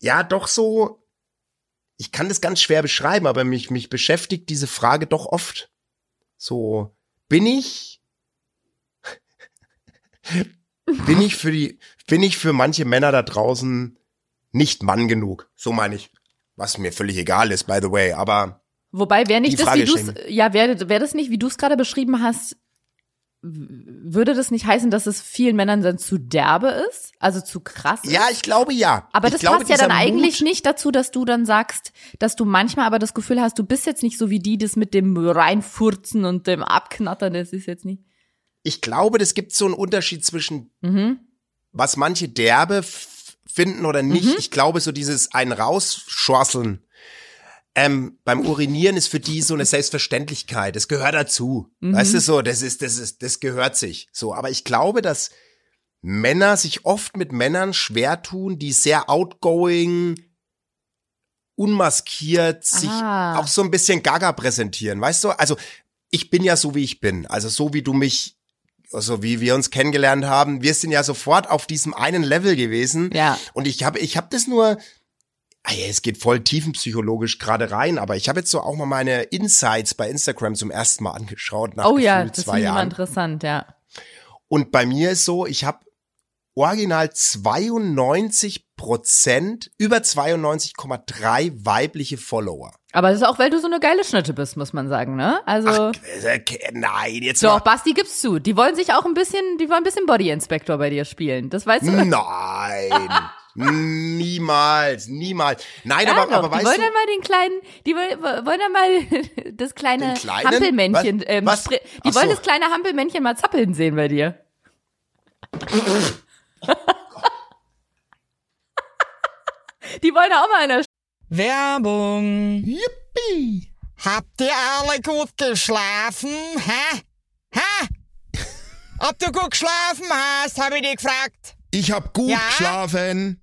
Speaker 2: ja, doch so, ich kann das ganz schwer beschreiben, aber mich, mich beschäftigt diese Frage doch oft. So, bin ich, bin ich für die, bin ich für manche Männer da draußen nicht Mann genug? So meine ich. Was mir völlig egal ist, by the way, aber
Speaker 3: Wobei, wäre nicht das, wie du ja, wäre wär das nicht, wie du es gerade beschrieben hast, würde das nicht heißen, dass es vielen Männern dann zu derbe ist? Also zu krass ist?
Speaker 2: ja, ich glaube ja.
Speaker 3: Aber
Speaker 2: ich
Speaker 3: das
Speaker 2: glaube,
Speaker 3: passt ja dann
Speaker 2: dieser
Speaker 3: eigentlich
Speaker 2: Mut,
Speaker 3: nicht dazu, dass du dann sagst, dass du manchmal aber das Gefühl hast, du bist jetzt nicht so wie die, das mit dem Reinfurzen und dem Abknattern, das ist jetzt nicht.
Speaker 2: Ich glaube, das gibt so einen Unterschied zwischen,
Speaker 3: Mhm.
Speaker 2: was manche derbe finden oder nicht.
Speaker 3: Mhm.
Speaker 2: Ich glaube, so dieses ein rausschorseln ähm, beim Urinieren ist für die so eine Selbstverständlichkeit. Das gehört dazu.
Speaker 3: Mhm.
Speaker 2: Weißt du so, das ist, das ist, das gehört sich. So, aber ich glaube, dass Männer sich oft mit Männern schwer tun, die sehr outgoing, unmaskiert, sich
Speaker 3: Ah.
Speaker 2: auch so ein bisschen gaga präsentieren. Weißt du, also ich bin ja so, wie ich bin. Also so wie du mich, also wie wir uns kennengelernt haben, wir sind ja sofort auf diesem einen Level gewesen.
Speaker 3: Ja.
Speaker 2: Und ich habe, ich habe das nur, es geht voll tiefenpsychologisch gerade rein, aber ich habe jetzt so auch mal meine Insights bei Instagram zum ersten Mal angeschaut nach
Speaker 3: Oh ja, das ich immer interessant, ja.
Speaker 2: Und bei mir ist so, ich habe original 92 Prozent, über 92,3 weibliche Follower.
Speaker 3: Aber das ist auch, weil du so eine geile Schnitte bist, muss man sagen, ne? Also.
Speaker 2: Ach, äh, nein, jetzt
Speaker 3: Doch,
Speaker 2: mal.
Speaker 3: Basti gibt's zu. Die wollen sich auch ein bisschen, die wollen ein bisschen Body Inspector bei dir spielen. Das weißt du.
Speaker 2: Nein, niemals, niemals. Nein,
Speaker 3: Ja,
Speaker 2: aber,
Speaker 3: doch,
Speaker 2: aber
Speaker 3: die
Speaker 2: weißt
Speaker 3: wollen
Speaker 2: du,
Speaker 3: dann mal den kleinen, die wollen, wollen dann mal das kleine
Speaker 2: kleinen?
Speaker 3: Hampelmännchen,
Speaker 2: Was?
Speaker 3: ähm,
Speaker 2: Was? Ach
Speaker 3: die wollen
Speaker 2: so.
Speaker 3: das kleine Hampelmännchen mal zappeln sehen bei dir. die wollen auch mal eine
Speaker 4: Werbung.
Speaker 6: Yippie! Habt ihr alle gut geschlafen? Hä? Hä? Ob du gut geschlafen hast, habe ich dich gefragt.
Speaker 5: Ich hab gut
Speaker 6: Ja?
Speaker 5: geschlafen.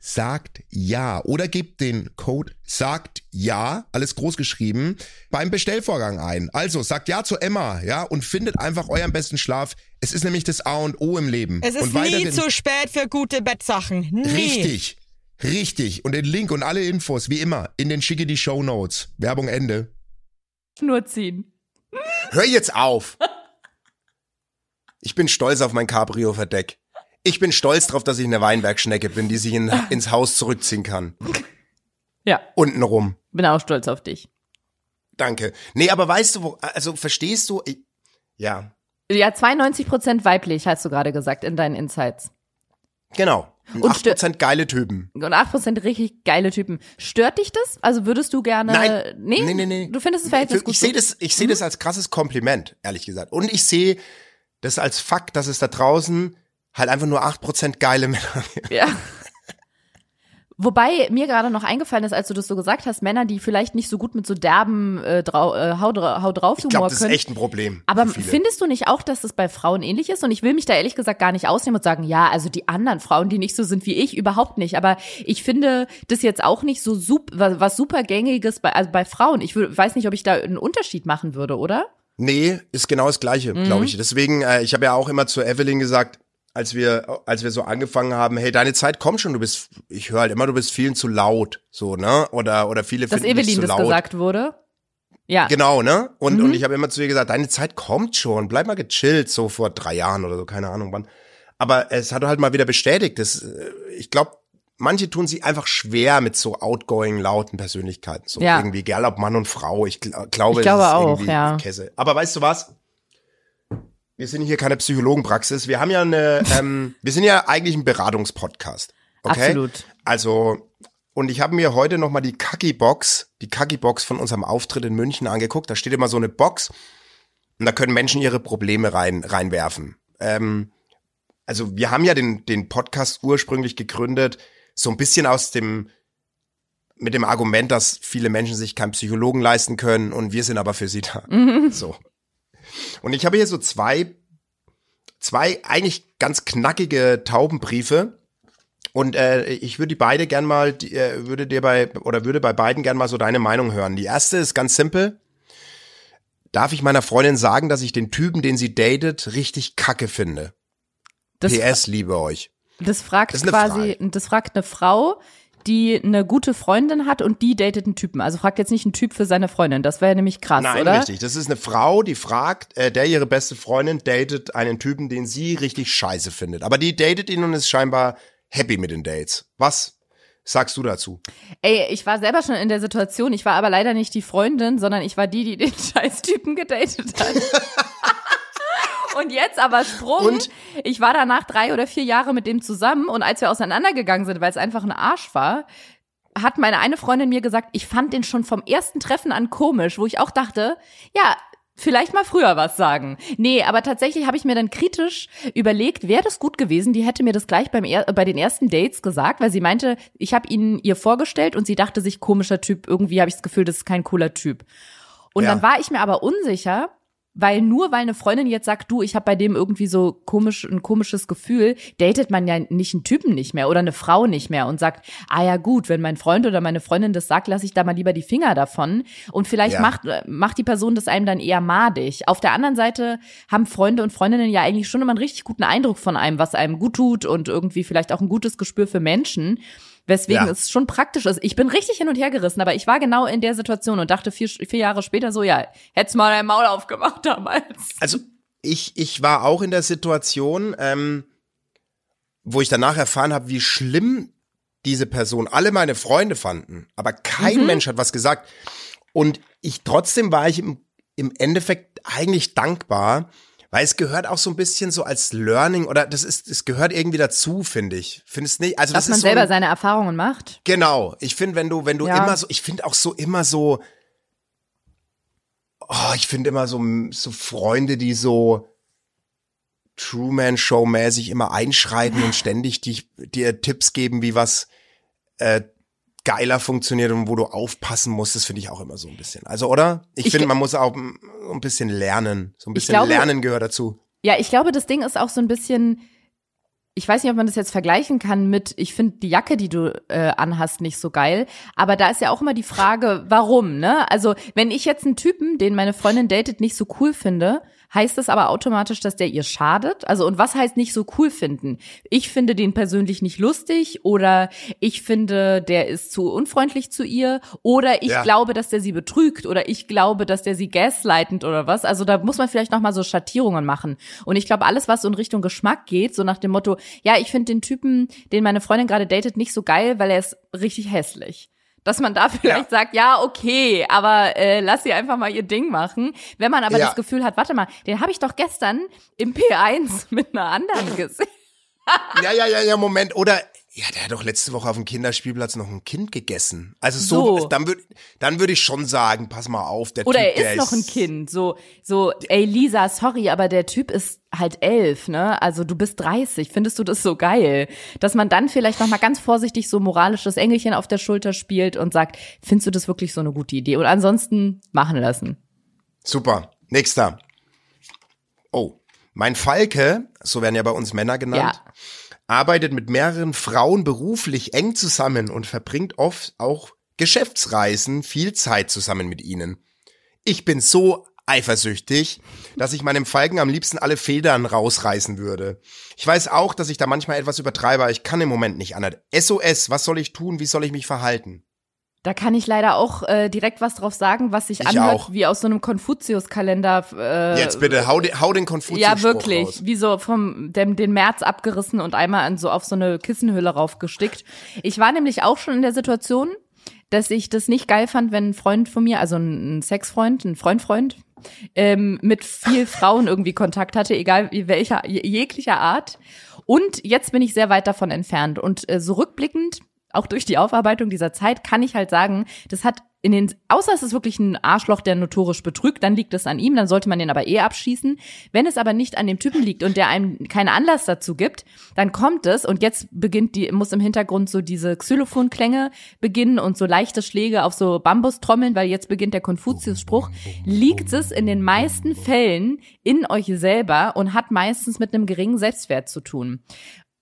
Speaker 5: sagt ja oder gebt den Code sagt ja, alles groß geschrieben, beim Bestellvorgang ein. Also sagt ja zu Emma, ja, und findet einfach euren besten Schlaf. Es ist nämlich das A und O im Leben.
Speaker 4: Es ist
Speaker 5: und
Speaker 4: nie zu spät für gute Bettsachen. Nie.
Speaker 5: Richtig. Richtig. Und den Link und alle Infos, wie immer, in den schicke die Show Notes. Werbung Ende.
Speaker 3: Schnur ziehen.
Speaker 2: hör jetzt auf. Ich bin stolz auf mein Cabrio-Verdeck. Ich bin stolz drauf, dass ich eine Weinbergschnecke bin, die sich in, ins Haus zurückziehen kann.
Speaker 3: Ja,
Speaker 2: Untenrum.
Speaker 3: bin auch stolz auf dich.
Speaker 2: Danke. Nee, aber weißt du, wo, also verstehst du, ich, ja,
Speaker 3: Ja, 92% weiblich, hast du gerade gesagt, in deinen Insights.
Speaker 2: genau.
Speaker 3: Und
Speaker 2: Und
Speaker 3: stö-
Speaker 2: 8% geile Typen.
Speaker 3: Und 8% richtig geile Typen. Stört dich das? Also würdest du gerne.
Speaker 2: Nein.
Speaker 3: Nee,
Speaker 2: Nee, nee, nee.
Speaker 3: Du findest das Verhältnis
Speaker 2: ich
Speaker 3: gut.
Speaker 2: ich sehe das, ich sehe das als krasses Kompliment, ehrlich gesagt. Und ich sehe das als Fakt, dass es da draußen halt einfach nur 8% geile Männer.
Speaker 3: Ja. Wobei mir gerade noch eingefallen ist, als du das so gesagt hast, Männer, die vielleicht nicht so gut mit so derben äh, drau äh, Hau, Hau drauf
Speaker 2: Ich
Speaker 3: Humor
Speaker 2: glaube, das ist
Speaker 3: können.
Speaker 2: echt ein Problem.
Speaker 3: Aber findest du nicht auch, dass das bei Frauen ähnlich ist? Und ich will mich da ehrlich gesagt gar nicht ausnehmen und sagen, ja, also die anderen Frauen, die nicht so sind wie ich, überhaupt nicht. Aber ich finde das jetzt auch nicht so super, was, super gängiges bei, also bei Frauen. Ich weiß nicht, ob ich da einen Unterschied machen würde, oder?
Speaker 2: Nee, ist genau das Gleiche,
Speaker 3: Mhm.
Speaker 2: glaube ich. Deswegen, äh, ich habe ja auch immer zu Evelyn gesagt, als wir, als wir so angefangen haben, hey, deine Zeit kommt schon, du bist, ich höre halt immer, du bist vielen zu laut, so, ne? Oder, oder viele
Speaker 3: Dass
Speaker 2: finden
Speaker 3: Evelyn
Speaker 2: zu
Speaker 3: das
Speaker 2: laut.
Speaker 3: gesagt wurde. Ja.
Speaker 2: Genau, ne? Und,
Speaker 3: Mhm.
Speaker 2: und ich habe immer zu ihr gesagt, deine Zeit kommt schon, bleib mal gechillt, so vor drei Jahren oder so, keine Ahnung wann. Aber es hat halt mal wieder bestätigt, dass, äh, ich glaube, manche tun sich einfach schwer mit so outgoing, lauten Persönlichkeiten. So
Speaker 3: Ja.
Speaker 2: irgendwie, egal ob Mann und Frau. Ich gl glaube,
Speaker 3: Ich glaube
Speaker 2: es ist
Speaker 3: auch,
Speaker 2: irgendwie
Speaker 3: ja.
Speaker 2: Käse. Aber weißt du was? Wir sind hier keine Psychologenpraxis. Wir haben ja eine, ähm, wir sind ja eigentlich ein Beratungspodcast. Okay?
Speaker 3: Absolut.
Speaker 2: Also, und ich habe mir heute nochmal die Kaki-Box, die Kaki-Box von unserem Auftritt in München angeguckt. Da steht immer so eine Box und da können Menschen ihre Probleme rein, reinwerfen. Ähm, also wir haben ja den, den Podcast ursprünglich gegründet, so ein bisschen aus dem, mit dem Argument, dass viele Menschen sich keinen Psychologen leisten können und wir sind aber für sie da. So. Und ich habe hier so zwei, zwei eigentlich ganz knackige Taubenbriefe. Und äh, ich würde die beide gern mal, die, äh, würde dir bei, oder würde bei beiden gern mal so deine Meinung hören. Die erste ist ganz simpel. Darf ich meiner Freundin sagen, dass ich den Typen, den sie datet, richtig kacke finde?
Speaker 3: Das,
Speaker 2: PS, liebe euch.
Speaker 3: das fragt
Speaker 2: Das
Speaker 3: quasi, das fragt eine Frau, die eine gute Freundin hat und die datet einen Typen. Also fragt jetzt nicht einen Typ für seine Freundin. Das wäre nämlich krass,
Speaker 2: Nein,
Speaker 3: oder?
Speaker 2: richtig. Das ist eine Frau, die fragt, äh, der ihre beste Freundin datet einen Typen, den sie richtig scheiße findet. Aber die datet ihn und ist scheinbar happy mit den Dates. Was sagst du dazu?
Speaker 3: Ey, ich war selber schon in der Situation. Ich war aber leider nicht die Freundin, sondern ich war die, die den Scheißtypen gedatet hat. Und jetzt aber Sprung.
Speaker 2: Und?
Speaker 3: Ich war danach drei oder vier Jahre mit dem zusammen und als wir auseinandergegangen sind, weil es einfach ein Arsch war, hat meine eine Freundin mir gesagt, ich fand den schon vom ersten Treffen an komisch, wo ich auch dachte, ja, vielleicht mal früher was sagen. Nee, aber tatsächlich habe ich mir dann kritisch überlegt, wäre das gut gewesen, die hätte mir das gleich beim er bei den ersten Dates gesagt, weil sie meinte, ich habe ihn ihr vorgestellt und sie dachte sich, komischer Typ, irgendwie habe ich das Gefühl, das ist kein cooler Typ. Und
Speaker 2: Ja.
Speaker 3: dann war ich mir aber unsicher, weil nur weil eine Freundin jetzt sagt, du, ich habe bei dem irgendwie so komisch ein komisches Gefühl, datet man ja nicht einen Typen nicht mehr oder eine Frau nicht mehr und sagt, ah ja gut, wenn mein Freund oder meine Freundin das sagt, lasse ich da mal lieber die Finger davon und vielleicht
Speaker 2: Ja.
Speaker 3: macht macht die Person das einem dann eher madig. Auf der anderen Seite haben Freunde und Freundinnen ja eigentlich schon immer einen richtig guten Eindruck von einem, was einem gut tut und irgendwie vielleicht auch ein gutes Gespür für Menschen. Weswegen
Speaker 2: Ja.
Speaker 3: es schon praktisch ist. Ich bin richtig hin und her gerissen, aber ich war genau in der Situation und dachte vier, vier Jahre später so, ja, hätt's mal dein Maul aufgemacht damals.
Speaker 2: Also ich, ich war auch in der Situation, ähm, wo ich danach erfahren habe, wie schlimm diese Person alle meine Freunde fanden. Aber kein Mensch hat was gesagt. Und ich trotzdem war ich im, im Endeffekt eigentlich dankbar, weil es gehört auch so ein bisschen so als Learning oder das ist, es gehört irgendwie dazu, finde ich. Findest nicht? Also
Speaker 3: Dass
Speaker 2: das
Speaker 3: man
Speaker 2: ist
Speaker 3: selber
Speaker 2: so ein,
Speaker 3: seine Erfahrungen macht.
Speaker 2: Genau. Ich finde, wenn du, wenn du
Speaker 3: Ja.
Speaker 2: immer so, ich finde auch so immer so, oh, ich finde immer so, so Freunde, die so Truman-Show-mäßig immer einschreiten und ständig die, dir Tipps geben, wie was äh, geiler funktioniert und wo du aufpassen musst, das finde ich auch immer so ein bisschen. Also, oder? Ich,
Speaker 3: Ich
Speaker 2: finde, man muss auch ein bisschen lernen. So ein bisschen
Speaker 3: glaube-
Speaker 2: Lernen gehört dazu.
Speaker 3: Ja, ich glaube, das Ding ist auch so ein bisschen, ich weiß nicht, ob man das jetzt vergleichen kann mit, ich finde die Jacke, die du äh, anhast, nicht so geil. Aber da ist ja auch immer die Frage, warum, ne? Also, wenn ich jetzt einen Typen, den meine Freundin datet, nicht so cool finde, heißt das aber automatisch, dass der ihr schadet? Also, und was heißt nicht so cool finden? Ich finde den persönlich nicht lustig oder ich finde, der ist zu unfreundlich zu ihr oder ich
Speaker 2: Ja.
Speaker 3: glaube, dass der sie betrügt oder ich glaube, dass der sie gaslightend oder was. Also da muss man vielleicht noch mal so Schattierungen machen. Und ich glaube, alles, was so in Richtung Geschmack geht, so nach dem Motto, ja, ich finde den Typen, den meine Freundin gerade datet, nicht so geil, weil er ist richtig hässlich. Dass man da vielleicht sagt, ja, okay, aber äh, lass sie einfach mal ihr Ding machen. Wenn man aber
Speaker 2: Ja.
Speaker 3: das Gefühl hat, warte mal, den habe ich doch gestern im P1 mit einer anderen gesehen.
Speaker 2: Ja, ja, ja, ja, Moment. Oder Ja, der hat doch letzte Woche auf dem Kinderspielplatz noch ein Kind gegessen. Also so,
Speaker 3: So.
Speaker 2: dann würde dann würde ich schon sagen, pass mal auf, der
Speaker 3: Oder
Speaker 2: Typ,
Speaker 3: er ist noch ein Kind. So, so, ey Lisa, sorry, aber der Typ ist halt elf, ne? Also du bist 30. Findest du das so geil? Dass man dann vielleicht noch mal ganz vorsichtig so moralisches Engelchen auf der Schulter spielt und sagt, findest du das wirklich so eine gute Idee? Und ansonsten machen lassen.
Speaker 2: Super. Nächster. Oh, mein Falke, so werden ja bei uns Männer genannt,
Speaker 3: Ja.
Speaker 2: Arbeitet mit mehreren Frauen beruflich eng zusammen und verbringt oft auch Geschäftsreisen viel Zeit zusammen mit ihnen. Ich bin so eifersüchtig, dass ich meinem Falken am liebsten alle Federn rausreißen würde. Ich weiß auch, dass ich da manchmal etwas übertreibe, aber ich kann im Moment nicht anders. SOS, was soll ich tun? Wie soll ich mich verhalten?
Speaker 3: Da kann ich leider auch äh, direkt was drauf sagen, was sich
Speaker 2: Ich
Speaker 3: anhört
Speaker 2: auch.
Speaker 3: wie aus so einem Konfuzius-Kalender. Äh,
Speaker 2: Jetzt bitte, hau den, hau den Konfuzius
Speaker 3: Ja, wirklich.
Speaker 2: raus.
Speaker 3: Wie so vom dem, den März abgerissen und einmal an so auf so eine Kissenhülle raufgestickt. Ich war nämlich auch schon in der Situation, dass ich das nicht geil fand, wenn ein Freund von mir, also ein Sexfreund, ein Freund-Freund, ähm, mit viel Frauen irgendwie Kontakt hatte, egal wie welcher, je- jeglicher Art. Und jetzt bin ich sehr weit davon entfernt. Und äh, so rückblickend, auch durch die Aufarbeitung dieser Zeit, kann ich halt sagen, das hat in den, außer es ist wirklich ein Arschloch, der notorisch betrügt, dann liegt es an ihm, dann sollte man den aber eh abschießen. Wenn es aber nicht an dem Typen liegt und der einem keinen Anlass dazu gibt, dann kommt es und jetzt beginnt die, muss im Hintergrund so diese Xylophonklänge beginnen und so leichte Schläge auf so Bambustrommeln, weil jetzt beginnt der Konfuzius-Spruch, liegt es in den meisten Fällen in euch selber und hat meistens mit einem geringen Selbstwert zu tun.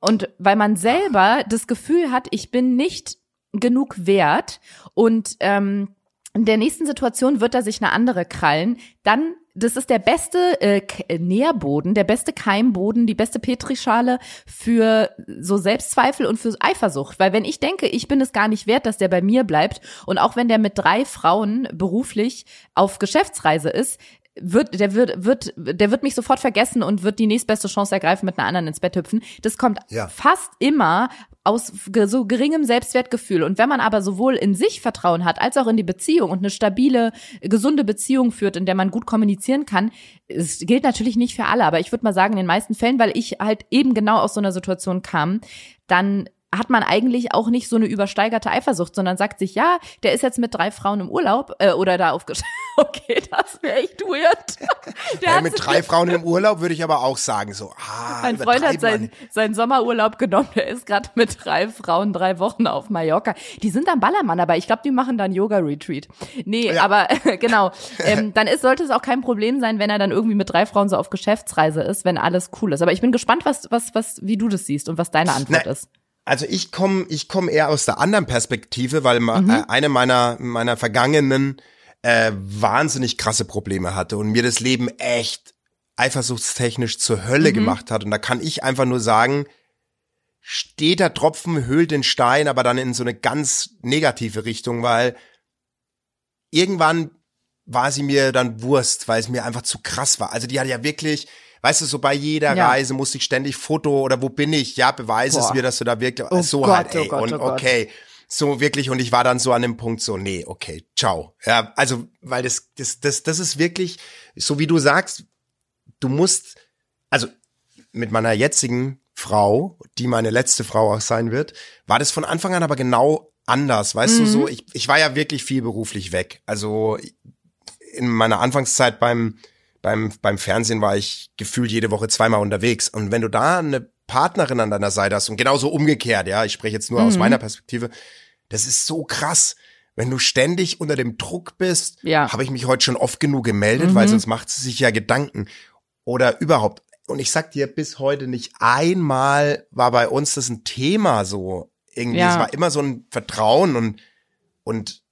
Speaker 3: Und weil man selber das Gefühl hat, ich bin nicht genug wert und ähm, in der nächsten Situation wird er sich eine andere krallen, dann das ist der beste äh, äh, Nährboden, der beste Keimboden, die beste Petrischale für so Selbstzweifel und für Eifersucht. Weil wenn ich denke, ich bin es gar nicht wert, dass der bei mir bleibt und auch wenn der mit drei Frauen beruflich auf Geschäftsreise ist, wird, der wird, wird, der wird mich sofort vergessen und wird die nächstbeste Chance ergreifen, mit einer anderen ins Bett hüpfen. Das kommt
Speaker 2: Ja.
Speaker 3: fast immer aus so geringem Selbstwertgefühl. Und wenn man aber sowohl in sich Vertrauen hat, als auch in die Beziehung und eine stabile, gesunde Beziehung führt, in der man gut kommunizieren kann, es gilt natürlich nicht für alle, aber ich würde mal sagen, in den meisten Fällen, weil ich halt eben genau aus so einer Situation kam, dann hat man eigentlich auch nicht so eine übersteigerte Eifersucht, sondern sagt sich, ja, der ist jetzt mit drei Frauen im Urlaub äh, oder da aufgestellt. Okay, das wäre echt weird. Der hat
Speaker 2: mit drei Frauen im Urlaub würde ich aber auch sagen, so, ah,
Speaker 3: mein Freund hat seinen, seinen Sommerurlaub genommen. Der ist gerade mit drei Frauen drei Wochen auf Mallorca. Die sind am Ballermann, aber ich glaube, die machen dann Yoga-Retreat. Nee,
Speaker 2: Ja.
Speaker 3: aber genau. Ähm, dann ist, sollte es auch kein Problem sein, wenn er dann irgendwie mit drei Frauen so auf Geschäftsreise ist, wenn alles cool ist. Aber ich bin gespannt, was, was, was, wie du das siehst und was deine Antwort
Speaker 2: Na,
Speaker 3: ist.
Speaker 2: Also ich komme ich komm eher aus der anderen Perspektive, weil
Speaker 3: Mhm.
Speaker 2: äh, eine meiner, meiner vergangenen äh, wahnsinnig krasse Probleme hatte und mir das Leben echt eifersuchtstechnisch zur
Speaker 3: Mhm.
Speaker 2: Hölle gemacht hat. Und da kann ich einfach nur sagen, steter Tropfen höhlt den Stein, aber dann in so eine ganz negative Richtung, weil irgendwann war sie mir dann Wurst, weil es mir einfach zu krass war. Also die hatte ja wirklich, weißt du, so bei jeder
Speaker 3: Ja.
Speaker 2: Reise musste ich ständig Foto oder wo bin ich? Ja, beweise es mir, dass du da wirklich
Speaker 3: Oh
Speaker 2: so
Speaker 3: Gott,
Speaker 2: halt,
Speaker 3: oh
Speaker 2: ey.
Speaker 3: Gott,
Speaker 2: und
Speaker 3: oh Gott.
Speaker 2: okay, so wirklich und ich war dann so an dem Punkt so, nee, okay, ciao. Ja, also weil das das das das ist wirklich so wie du sagst, du musst also mit meiner jetzigen Frau, die meine letzte Frau auch sein wird, war das von Anfang an aber genau anders, weißt du,
Speaker 3: Mhm.
Speaker 2: so ich ich war ja wirklich viel beruflich weg. Also in meiner Anfangszeit beim beim beim Fernsehen war ich gefühlt jede Woche zweimal unterwegs und wenn du da eine Partnerin an deiner Seite hast und genauso umgekehrt, ja, ich spreche jetzt nur
Speaker 3: Mhm.
Speaker 2: aus meiner Perspektive, das ist so krass. Wenn du ständig unter dem Druck bist,
Speaker 3: Ja.
Speaker 2: habe ich mich heute schon oft genug gemeldet, weil sonst macht sie sich ja Gedanken. Oder überhaupt. Und ich sag dir, bis heute nicht einmal war bei uns das ein Thema so. Irgendwie,
Speaker 3: Ja.
Speaker 2: es war immer so ein Vertrauen und, und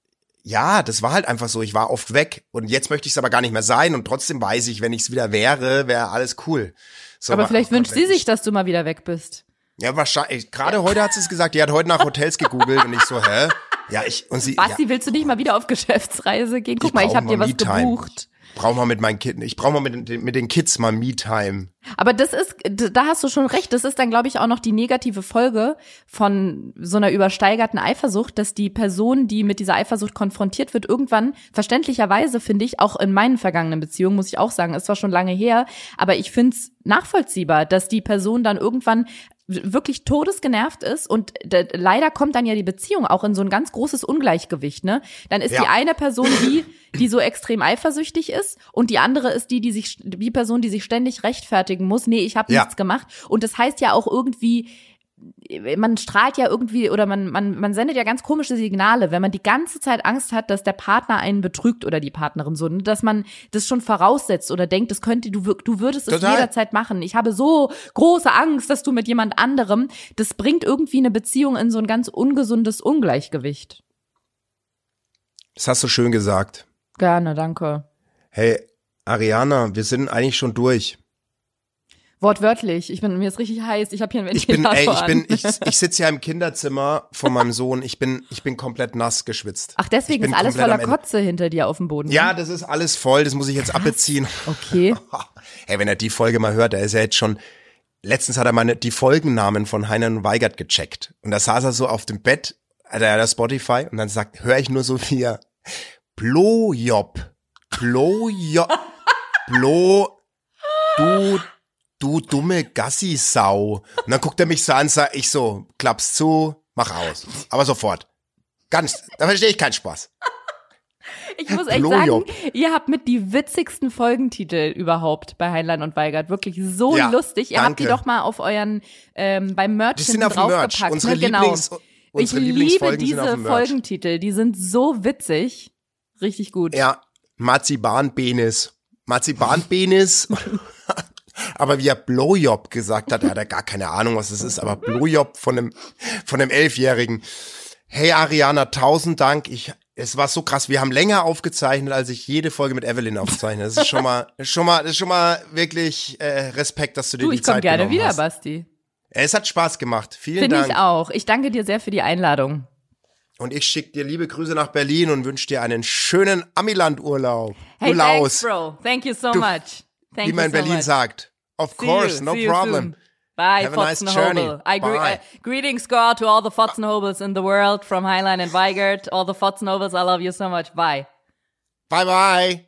Speaker 2: ja, das war halt einfach so. Ich war oft weg und jetzt möchte ich es aber gar nicht mehr sein und trotzdem weiß ich, wenn ich es wieder wäre, wäre alles cool. So,
Speaker 3: Aber vielleicht wünscht sie
Speaker 2: ich-
Speaker 3: sich, dass du mal wieder weg bist.
Speaker 2: Ja, wahrscheinlich. Gerade heute hat sie es gesagt. Die hat heute nach Hotels gegoogelt und ich so, hä? Ja, ich und sie.
Speaker 3: Basti,
Speaker 2: ja,
Speaker 3: willst du nicht mal wieder auf Geschäftsreise gehen? Guck
Speaker 2: Ich
Speaker 3: mal, ich habe dir was gebucht.
Speaker 2: Brauch mal mit meinen Kindern. Ich brauche mal mit, den- mit den Kids mal Me-Time.
Speaker 3: Aber das ist, da hast du schon recht. Das ist dann, glaube ich, auch noch die negative Folge von so einer übersteigerten Eifersucht, dass die Person, die mit dieser Eifersucht konfrontiert wird, irgendwann, verständlicherweise finde ich, auch in meinen vergangenen Beziehungen, muss ich auch sagen, ist zwar schon lange her, aber ich finde es nachvollziehbar, dass die Person dann irgendwann wirklich todesgenervt ist und leider kommt dann ja die Beziehung auch in so ein ganz großes Ungleichgewicht, ne? Dann ist
Speaker 2: Ja.
Speaker 3: die eine Person die, die so extrem eifersüchtig ist und die andere ist die, die sich die Person, die sich ständig rechtfertigen muss, nee, ich habe
Speaker 2: Ja.
Speaker 3: nichts gemacht und das heißt ja auch irgendwie man strahlt ja irgendwie oder man, man, man sendet ja ganz komische Signale, wenn man die ganze Zeit Angst hat, dass der Partner einen betrügt oder die Partnerin so, ne? dass man das schon voraussetzt oder denkt, das könnte du, du würdest es jederzeit machen. Ich habe so große Angst, dass du mit jemand anderem, das bringt irgendwie eine Beziehung in so ein ganz ungesundes Ungleichgewicht.
Speaker 2: Das hast du schön gesagt.
Speaker 3: Gerne, danke.
Speaker 2: Hey, Ariana, wir sind eigentlich schon durch.
Speaker 3: Wortwörtlich, ich bin mir ist richtig heiß. Ich habe hier einen
Speaker 2: Ich bin,
Speaker 3: Ventilator
Speaker 2: ey, ich bin, ich, ich sitze ja im Kinderzimmer von meinem Sohn. Ich bin, ich bin komplett nass geschwitzt.
Speaker 3: Ach, deswegen ist alles voller. Kotze hinter dir auf dem Boden.
Speaker 2: Ja, das ist alles voll. Das muss ich jetzt abbeziehen.
Speaker 3: Okay.
Speaker 2: Hey, wenn er die Folge mal hört, er ist ja jetzt schon. Letztens hat er meine die Folgennamen von Heinern Weigert gecheckt und da saß er so auf dem Bett, hat er ja Spotify und dann sagt, höre ich nur so wie er Blowjob, Blowjob, Blow, du, du dumme Gassi-Sau. Und dann guckt er mich so an, sag ich so, klapp's zu, mach aus, aber sofort. Ganz, da verstehe ich keinen Spaß.
Speaker 3: Ich muss echt sagen,
Speaker 2: Blowjob.
Speaker 3: ihr habt mit die witzigsten Folgentitel überhaupt bei Heinlein und Weigert. Wirklich so
Speaker 2: Ja,
Speaker 3: lustig. Ihr habt die
Speaker 2: danke.
Speaker 3: doch mal auf euren, ähm, beim Merch
Speaker 2: Die sind auf Merch.
Speaker 3: draufgepackt.
Speaker 2: Unsere
Speaker 3: ne? genau. Ich liebe diese
Speaker 2: Merch.
Speaker 3: Folgentitel. Die sind so witzig. Richtig gut.
Speaker 2: Ja, Marzipanpenis. Marzipanpenis. aber wie er Blowjob gesagt hat, er hat ja gar keine Ahnung, was das ist, aber Blowjob von einem, von einem Elfjährigen. Hey Ariana, tausend Dank. Ich, es war so krass. Wir haben länger aufgezeichnet, als ich jede Folge mit Evelyn aufzeichne. Das ist schon mal, schon mal, das ist schon mal wirklich äh, Respekt, dass du dir
Speaker 3: Du,
Speaker 2: die
Speaker 3: ich komme
Speaker 2: Zeit
Speaker 3: gerne
Speaker 2: genommen
Speaker 3: wieder,
Speaker 2: hast.
Speaker 3: Basti.
Speaker 2: Es hat Spaß gemacht. Vielen
Speaker 3: Finde
Speaker 2: Dank.
Speaker 3: ich auch. Ich danke dir sehr für die Einladung.
Speaker 2: Und ich schicke dir liebe Grüße nach Berlin und wünsche dir einen schönen Amiland-Urlaub.
Speaker 3: Hey,
Speaker 2: du
Speaker 3: thanks, bro. Thank you so
Speaker 2: Du-
Speaker 3: much. Thank
Speaker 2: wie man in
Speaker 3: so
Speaker 2: Berlin
Speaker 3: much.
Speaker 2: sagt. Of
Speaker 3: See
Speaker 2: course,
Speaker 3: you.
Speaker 2: no problem.
Speaker 3: soon. Bye,
Speaker 2: Have a nice.
Speaker 3: I gre uh, greetings go out to all the Fotzenhobels in the world from Highline and Weigert. All the Fotzenhobels, I love you so much. Bye.
Speaker 2: Bye bye.